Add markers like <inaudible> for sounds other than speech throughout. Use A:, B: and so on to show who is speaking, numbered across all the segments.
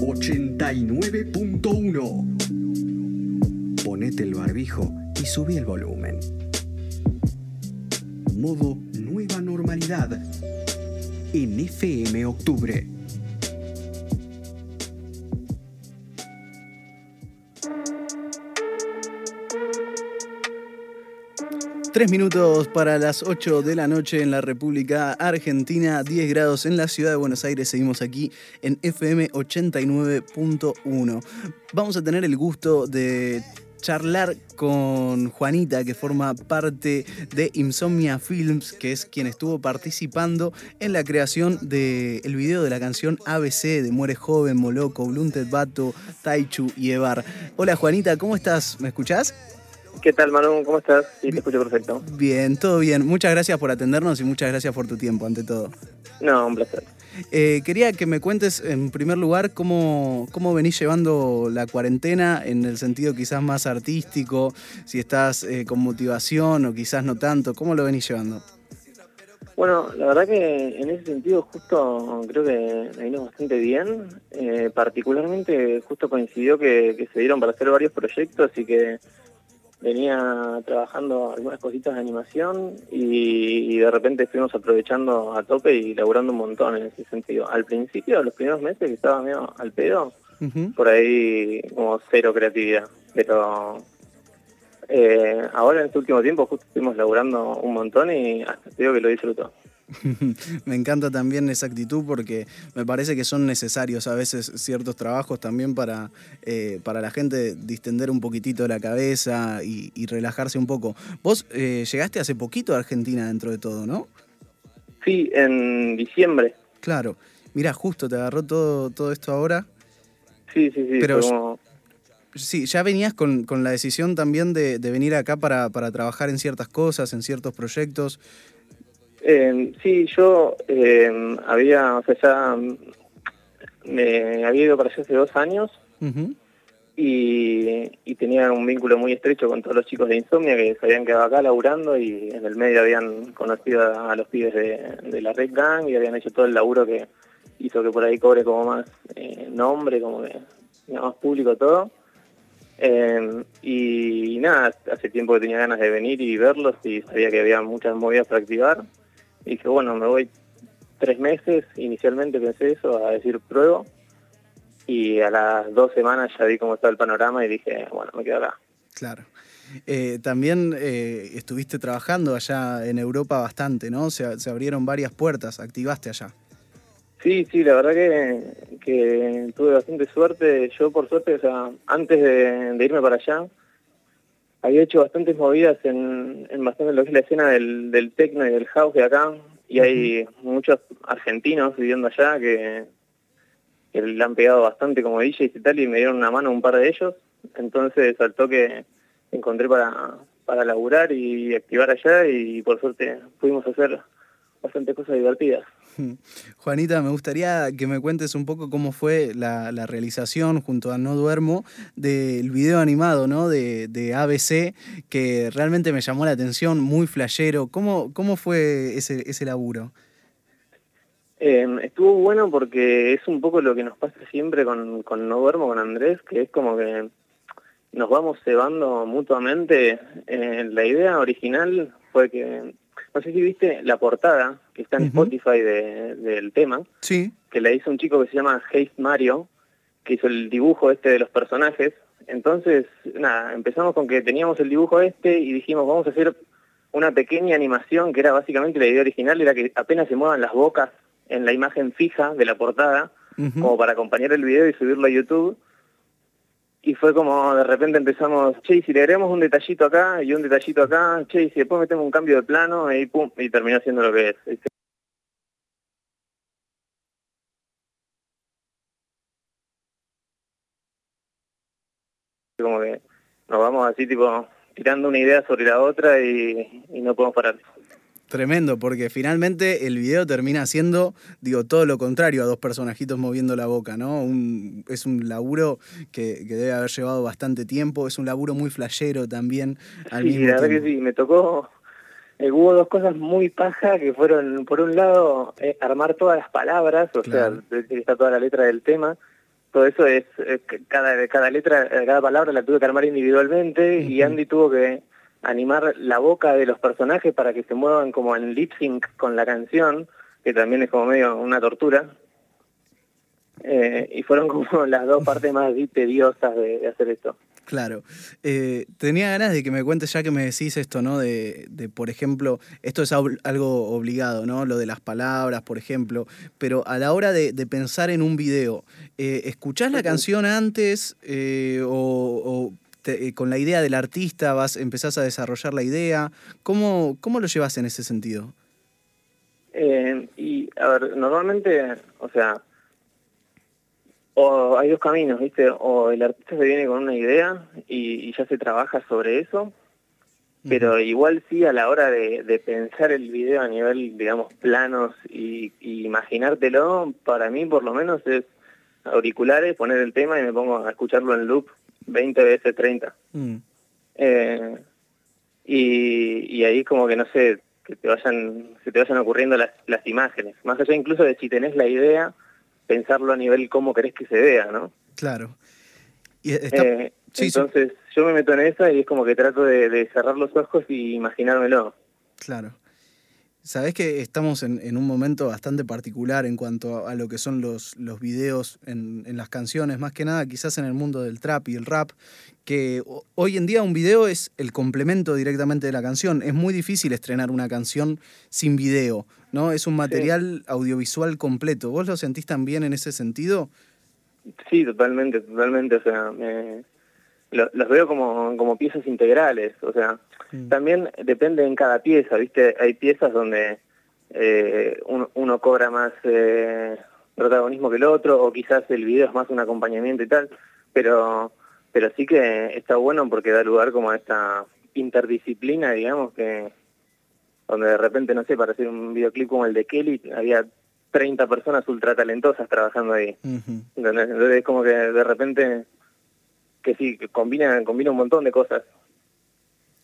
A: 89.1 Ponete el barbijo y subí el volumen. Modo Nueva Normalidad en FM Octubre.
B: Tres minutos para las 8 de la noche en la República Argentina, 10 grados en la ciudad de Buenos Aires. Seguimos aquí en FM 89.1. Vamos a tener el gusto de charlar con Juanita, que forma parte de Insomnia Films, que es quien estuvo participando en la creación del video de la canción ABC de Muere Joven, Moloco, Blunted Bato, Taichu y Evar. Hola Juanita, ¿cómo estás? ¿Me escuchás?
C: ¿Qué tal, Manu? ¿Cómo estás? Sí, te escucho perfecto.
B: Bien, todo bien. Muchas gracias por atendernos y muchas gracias por tu tiempo, ante todo.
C: No, un placer.
B: Eh, quería que me cuentes, en primer lugar, cómo, cómo venís llevando la cuarentena en el sentido quizás más artístico, si estás eh, con motivación o quizás no tanto. ¿Cómo lo venís llevando?
C: Bueno, la verdad que en ese sentido justo creo que me vino bastante bien. Eh, particularmente justo coincidió que, que se dieron para hacer varios proyectos y que venía trabajando algunas cositas de animación y, de repente fuimos aprovechando a tope y laburando un montón en ese sentido. Al principio, los primeros meses que estaba medio al pedo, por ahí como cero creatividad, pero eh, ahora en este último tiempo justo estuvimos laburando un montón y hasta te digo que lo disfruto. <laughs>
B: me encanta también esa actitud porque me parece que son necesarios a veces ciertos trabajos también para, eh, para la gente distender un poquitito la cabeza y, relajarse un poco. Vos eh, llegaste hace poquito a Argentina dentro de todo, ¿no?
C: Sí, en diciembre.
B: Claro. Mira, justo te agarró todo, todo esto ahora.
C: Sí, sí, sí.
B: Pero sí, ya venías con, la decisión también de, venir acá para, para trabajar en ciertas cosas, en ciertos proyectos.
C: Eh, sí, yo eh, había, o sea, ya me había ido para allá hace dos años y, tenía un vínculo muy estrecho con todos los chicos de Insomnia que se habían quedado acá laburando y en el medio habían conocido a, los pibes de, la Red Gang y habían hecho todo el laburo que hizo que por ahí cobre como más eh, nombre, como que más público todo. Eh, y nada, hace tiempo que tenía ganas de venir y verlos y sabía que había muchas movidas para activar. Y dije, bueno, me voy tres meses, inicialmente pensé eso, a decir pruebo, y a las dos semanas ya vi cómo estaba el panorama y dije, bueno, me quedo acá.
B: Claro. Eh, también eh, estuviste trabajando allá en Europa bastante, ¿no? Se, se, abrieron varias puertas, activaste allá.
C: Sí, sí, la verdad que, que tuve bastante suerte. Yo, por suerte, o sea, antes de irme para allá, había hecho bastantes movidas en, en bastante lo que es la escena del, del techno y del house de acá, y hay muchos argentinos viviendo allá que, le han pegado bastante como DJs y tal, y me dieron una mano un par de ellos, entonces saltó que encontré para, para laburar y activar allá, y por suerte pudimos hacer bastantes cosas divertidas. <laughs>
B: Juanita, me gustaría que me cuentes un poco cómo fue la, realización junto a No Duermo del video animado ¿no? de, ABC, que realmente me llamó la atención, muy flashero. ¿Cómo, cómo fue ese, ese laburo?
C: Em, estuvo bueno porque es un poco lo que nos pasa siempre con, con No Duermo, con Andrés, que es como que nos vamos cebando mutuamente. Eh, la idea original fue que no sé si viste la portada que está en Spotify del tema,
B: sí.
C: que la hizo un chico que se llama Haze Mario, que hizo el dibujo este de los personajes. Entonces, nada, empezamos con que teníamos el dibujo este y dijimos, vamos a hacer una pequeña animación que era básicamente la idea original, era que apenas se muevan las bocas en la imagen fija de la portada, como para acompañar el video y subirlo a YouTube y fue como de repente empezamos, che, si le agregamos un detallito acá y un detallito acá, che, y si después metemos un cambio de plano y pum, y terminó siendo lo que es. Como que nos vamos así tipo tirando una idea sobre la otra y no podemos parar.
B: Tremendo, porque finalmente el video termina siendo, digo, todo lo contrario a dos personajitos moviendo la boca, ¿no? es un laburo que, debe haber llevado bastante tiempo, es un laburo muy flashero también.
C: Al sí, la verdad que sí, me tocó, eh, hubo dos cosas muy paja que fueron, por un lado, eh, armar todas las palabras, o sea, está toda la letra del tema. Todo eso es, cada, cada letra, cada palabra la tuve que armar individualmente y Andy tuvo que animar la boca de los personajes para que se muevan como en lip sync con la canción, que también es como medio una tortura. Eh, y fueron como las dos partes más tediosas de hacer esto.
B: Claro. Eh, tenía ganas de que me cuentes, ya que me decís esto, ¿no? De, de, por ejemplo, esto es algo obligado, ¿no? Lo de las palabras, por ejemplo. Pero a la hora de, pensar en un video, eh, ¿escuchás la canción antes eh, o, con la idea del artista vas, empezás a desarrollar la idea? ¿Cómo, cómo lo llevas en ese sentido?
C: y, a ver, normalmente, o sea, o hay dos caminos, ¿viste? O el artista se viene con una idea y, ya se trabaja sobre eso, pero igual sí a la hora de, pensar el video a nivel, digamos, planos y, imaginártelo, para mí por lo menos es auriculares, poner el tema y me pongo a escucharlo en loop 20 veces 30. Mm. Eh, y, ahí como que no sé, que te vayan, se te vayan ocurriendo las, las imágenes, más allá incluso de si tenés la idea pensarlo a nivel cómo querés que se vea, ¿no?
B: Claro.
C: Eh, entonces yo me meto en esa y es como que trato de, cerrar los ojos y imaginármelo.
B: Claro. Sabés que estamos en, un momento bastante particular en cuanto a, lo que son los, los videos en, en, las canciones, más que nada quizás en el mundo del trap y el rap, que hoy en día un video es el complemento directamente de la canción. Es muy difícil estrenar una canción sin video. ¿no? Es un material audiovisual completo. ¿Vos lo sentís también en ese sentido?
C: Sí, totalmente, totalmente. O sea, los veo como, como piezas integrales. O sea, mm. también depende en cada pieza, ¿viste? Hay piezas donde eh, uno, cobra más eh, protagonismo que el otro, o quizás el video es más un acompañamiento y tal, pero, pero sí que está bueno porque da lugar como a esta interdisciplina, digamos, que, donde de repente, no sé, para hacer un videoclip como el de Kelly, había 30 personas ultra talentosas trabajando ahí. Entonces es como que de repente, que sí, combina, combina un montón de cosas.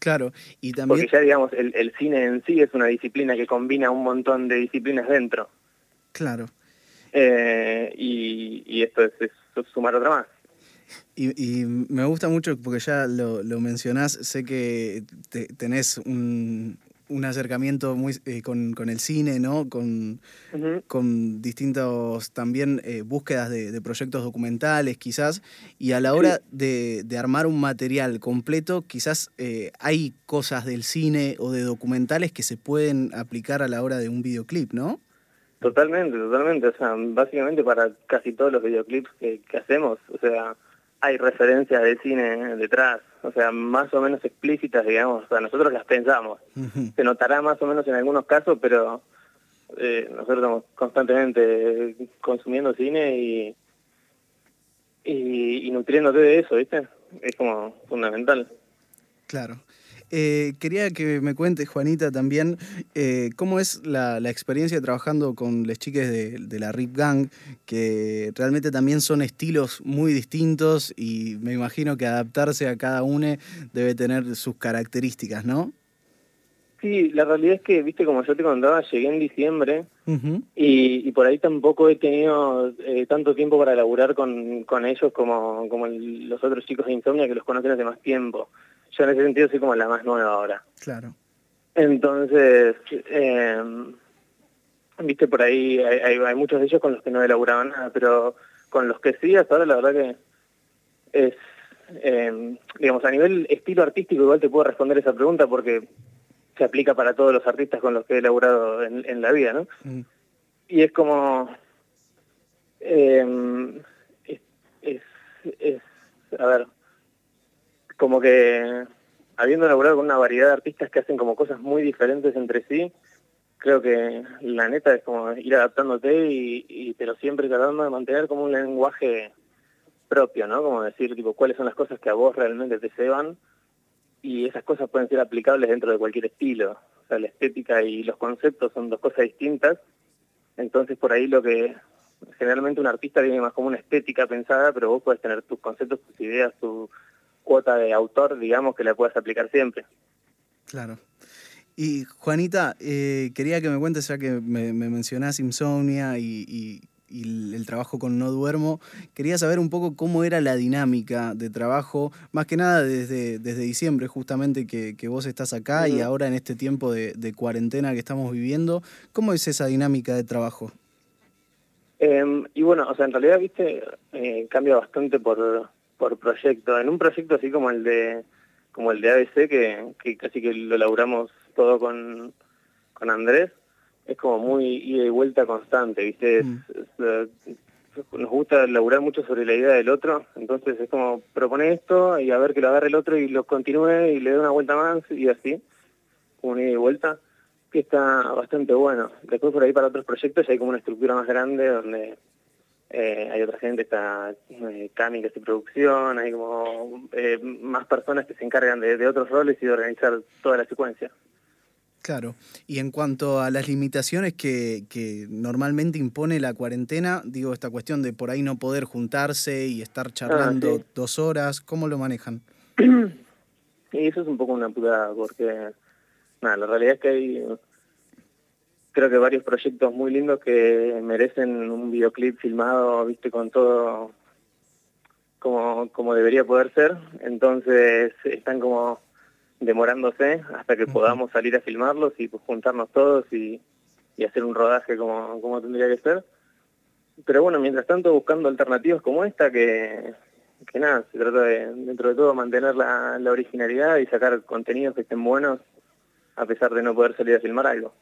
B: Claro, y también...
C: Porque ya, digamos, el, cine en sí es una disciplina que combina un montón de disciplinas dentro.
B: Claro.
C: Eh, y, esto es, sumar otra más.
B: Y, me gusta mucho porque ya lo, lo mencionás, sé que tenés un, un acercamiento muy eh, con, el cine, ¿no? Con, con distintos también eh, búsquedas de, proyectos documentales, quizás, y a la hora de, armar un material completo, quizás eh, hay cosas del cine o de documentales que se pueden aplicar a la hora de un videoclip, ¿no?
C: Totalmente, totalmente. O sea, básicamente para casi todos los videoclips que, que hacemos, o sea, hay referencias de cine detrás, o sea, más o menos explícitas, digamos, o sea, nosotros las pensamos. Se notará más o menos en algunos casos, pero eh, nosotros estamos constantemente consumiendo cine y, y, y nutriéndote de eso, ¿viste? Es como fundamental.
B: Claro. Eh, quería que me cuentes, Juanita, también eh, cómo es la, experiencia trabajando con las chicas de, la Rip Gang, que realmente también son estilos muy distintos y me imagino que adaptarse a cada uno debe tener sus características, ¿no?
C: Sí, la realidad es que, viste, como yo te contaba, llegué en diciembre y, por ahí tampoco he tenido eh, tanto tiempo para laburar con, con ellos como, como los otros chicos de Insomnia que los conocen hace más tiempo yo en ese sentido soy como la más nueva ahora.
B: Claro.
C: Entonces, eh, viste, por ahí hay, hay, muchos de ellos con los que no elaboraban nada, pero con los que sí, hasta ahora la verdad que es, eh, digamos, a nivel estilo artístico igual te puedo responder esa pregunta porque se aplica para todos los artistas con los que he elaborado en, la vida, ¿no? Mm. Y es como... Eh, es, es, a ver, como que habiendo elaborado con una variedad de artistas que hacen como cosas muy diferentes entre sí, creo que la neta es como ir adaptándote y, pero siempre tratando de mantener como un lenguaje propio, ¿no? Como decir, tipo, cuáles son las cosas que a vos realmente te ceban y esas cosas pueden ser aplicables dentro de cualquier estilo. O sea, la estética y los conceptos son dos cosas distintas. Entonces, por ahí lo que generalmente un artista tiene más como una estética pensada, pero vos puedes tener tus conceptos, tus ideas, tu, cuota de autor, digamos, que la puedas aplicar siempre.
B: Claro. Y Juanita, eh, quería que me cuentes, ya que me, mencionás insomnia y, el trabajo con No Duermo, quería saber un poco cómo era la dinámica de trabajo, más que nada desde, desde diciembre justamente que, vos estás acá y ahora en este tiempo de, cuarentena que estamos viviendo, ¿cómo es esa dinámica de trabajo?
C: Em, y bueno, o sea, en realidad, viste, eh, cambia bastante por, por proyecto. En un proyecto así como el de como el de ABC, que, que casi que lo laburamos todo con, con Andrés, es como muy ida y vuelta constante, ¿viste? Mm. nos gusta laburar mucho sobre la idea del otro, entonces es como propone esto y a ver que lo agarre el otro y lo continúe y le dé una vuelta más y así, como una ida y vuelta, que está bastante bueno. Después por ahí para otros proyectos hay como una estructura más grande donde eh, hay otra gente, está eh, Cami que hace producción, hay como eh, más personas que se encargan de, otros roles y de organizar toda la secuencia.
B: Claro, y en cuanto a las limitaciones que, que, normalmente impone la cuarentena, digo, esta cuestión de por ahí no poder juntarse y estar ah, charlando dos horas, ¿cómo lo manejan? <clears throat>
C: y eso es un poco una putada, porque nada, la realidad es que hay creo que varios proyectos muy lindos que merecen un videoclip filmado, viste, con todo como, como debería poder ser. Entonces están como demorándose hasta que podamos salir a filmarlos y pues, juntarnos todos y, hacer un rodaje como, como tendría que ser. Pero bueno, mientras tanto buscando alternativas como esta que, que nada, se trata de, dentro de todo, mantener la, la originalidad y sacar contenidos que estén buenos a pesar de no poder salir a filmar algo.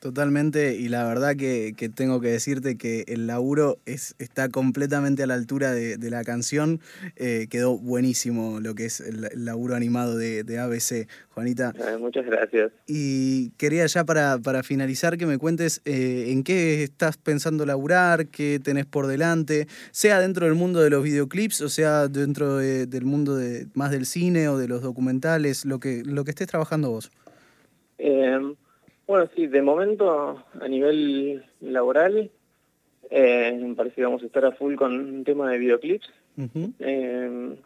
B: Totalmente, y la verdad que, tengo que decirte que el laburo es, está completamente a la altura de, la canción. Eh, quedó buenísimo lo que es el, laburo animado de, ABC, Juanita.
C: muchas gracias.
B: Y quería ya para, para finalizar que me cuentes eh, en qué estás pensando laburar, qué tenés por delante, sea dentro del mundo de los videoclips o sea dentro del mundo de, más del cine o de los documentales, lo que, lo que estés trabajando vos.
C: Eh... Bueno, sí, de momento a nivel laboral eh, me parece que vamos a estar a full con un tema de videoclips. Eh,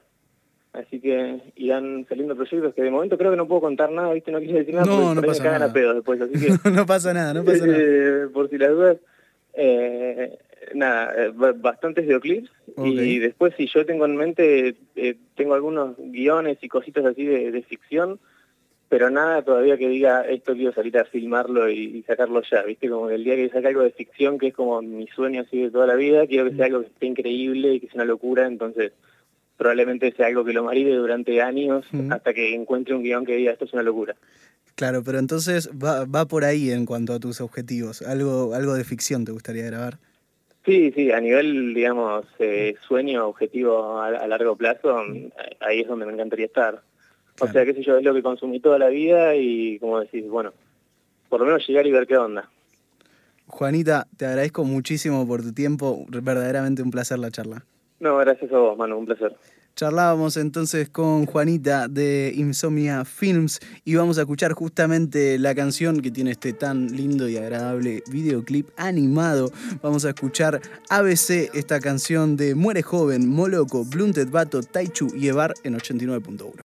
C: así que irán saliendo proyectos que de momento creo que no puedo contar nada, ¿viste? No quise decir nada
B: no,
C: porque
B: no pasa nada.
C: a pedo después. Así que, <laughs>
B: no pasa nada, no pasa nada.
C: Eh, por si las dudas. nada, bastantes videoclips y después si yo tengo en mente, tengo algunos guiones y cositas así de ficción pero nada todavía que diga esto quiero salir a filmarlo y, sacarlo ya, ¿viste? Como el día que saque algo de ficción, que es como mi sueño así de toda la vida, quiero que sea algo que esté increíble y que sea una locura, entonces probablemente sea algo que lo maride durante años hasta que encuentre un guion que diga esto es una locura.
B: Claro, pero entonces va, va por ahí en cuanto a tus objetivos, algo, algo de ficción te gustaría grabar.
C: Sí, sí, a nivel, digamos, eh, sueño, objetivo a largo plazo, ahí es donde me encantaría estar. O sea, qué sé yo, es lo que consumí toda la vida y como decís, bueno, por lo menos llegar y ver qué onda.
B: Juanita, te agradezco muchísimo por tu tiempo, verdaderamente un placer la charla.
C: No, gracias a vos, Manu, un placer.
B: Charlábamos entonces con Juanita de Insomnia Films y vamos a escuchar justamente la canción que tiene este tan lindo y agradable videoclip animado. Vamos a escuchar ABC, esta canción de Muere Joven, Moloco, Blunted Bato, Taichu y Evar en 89.1.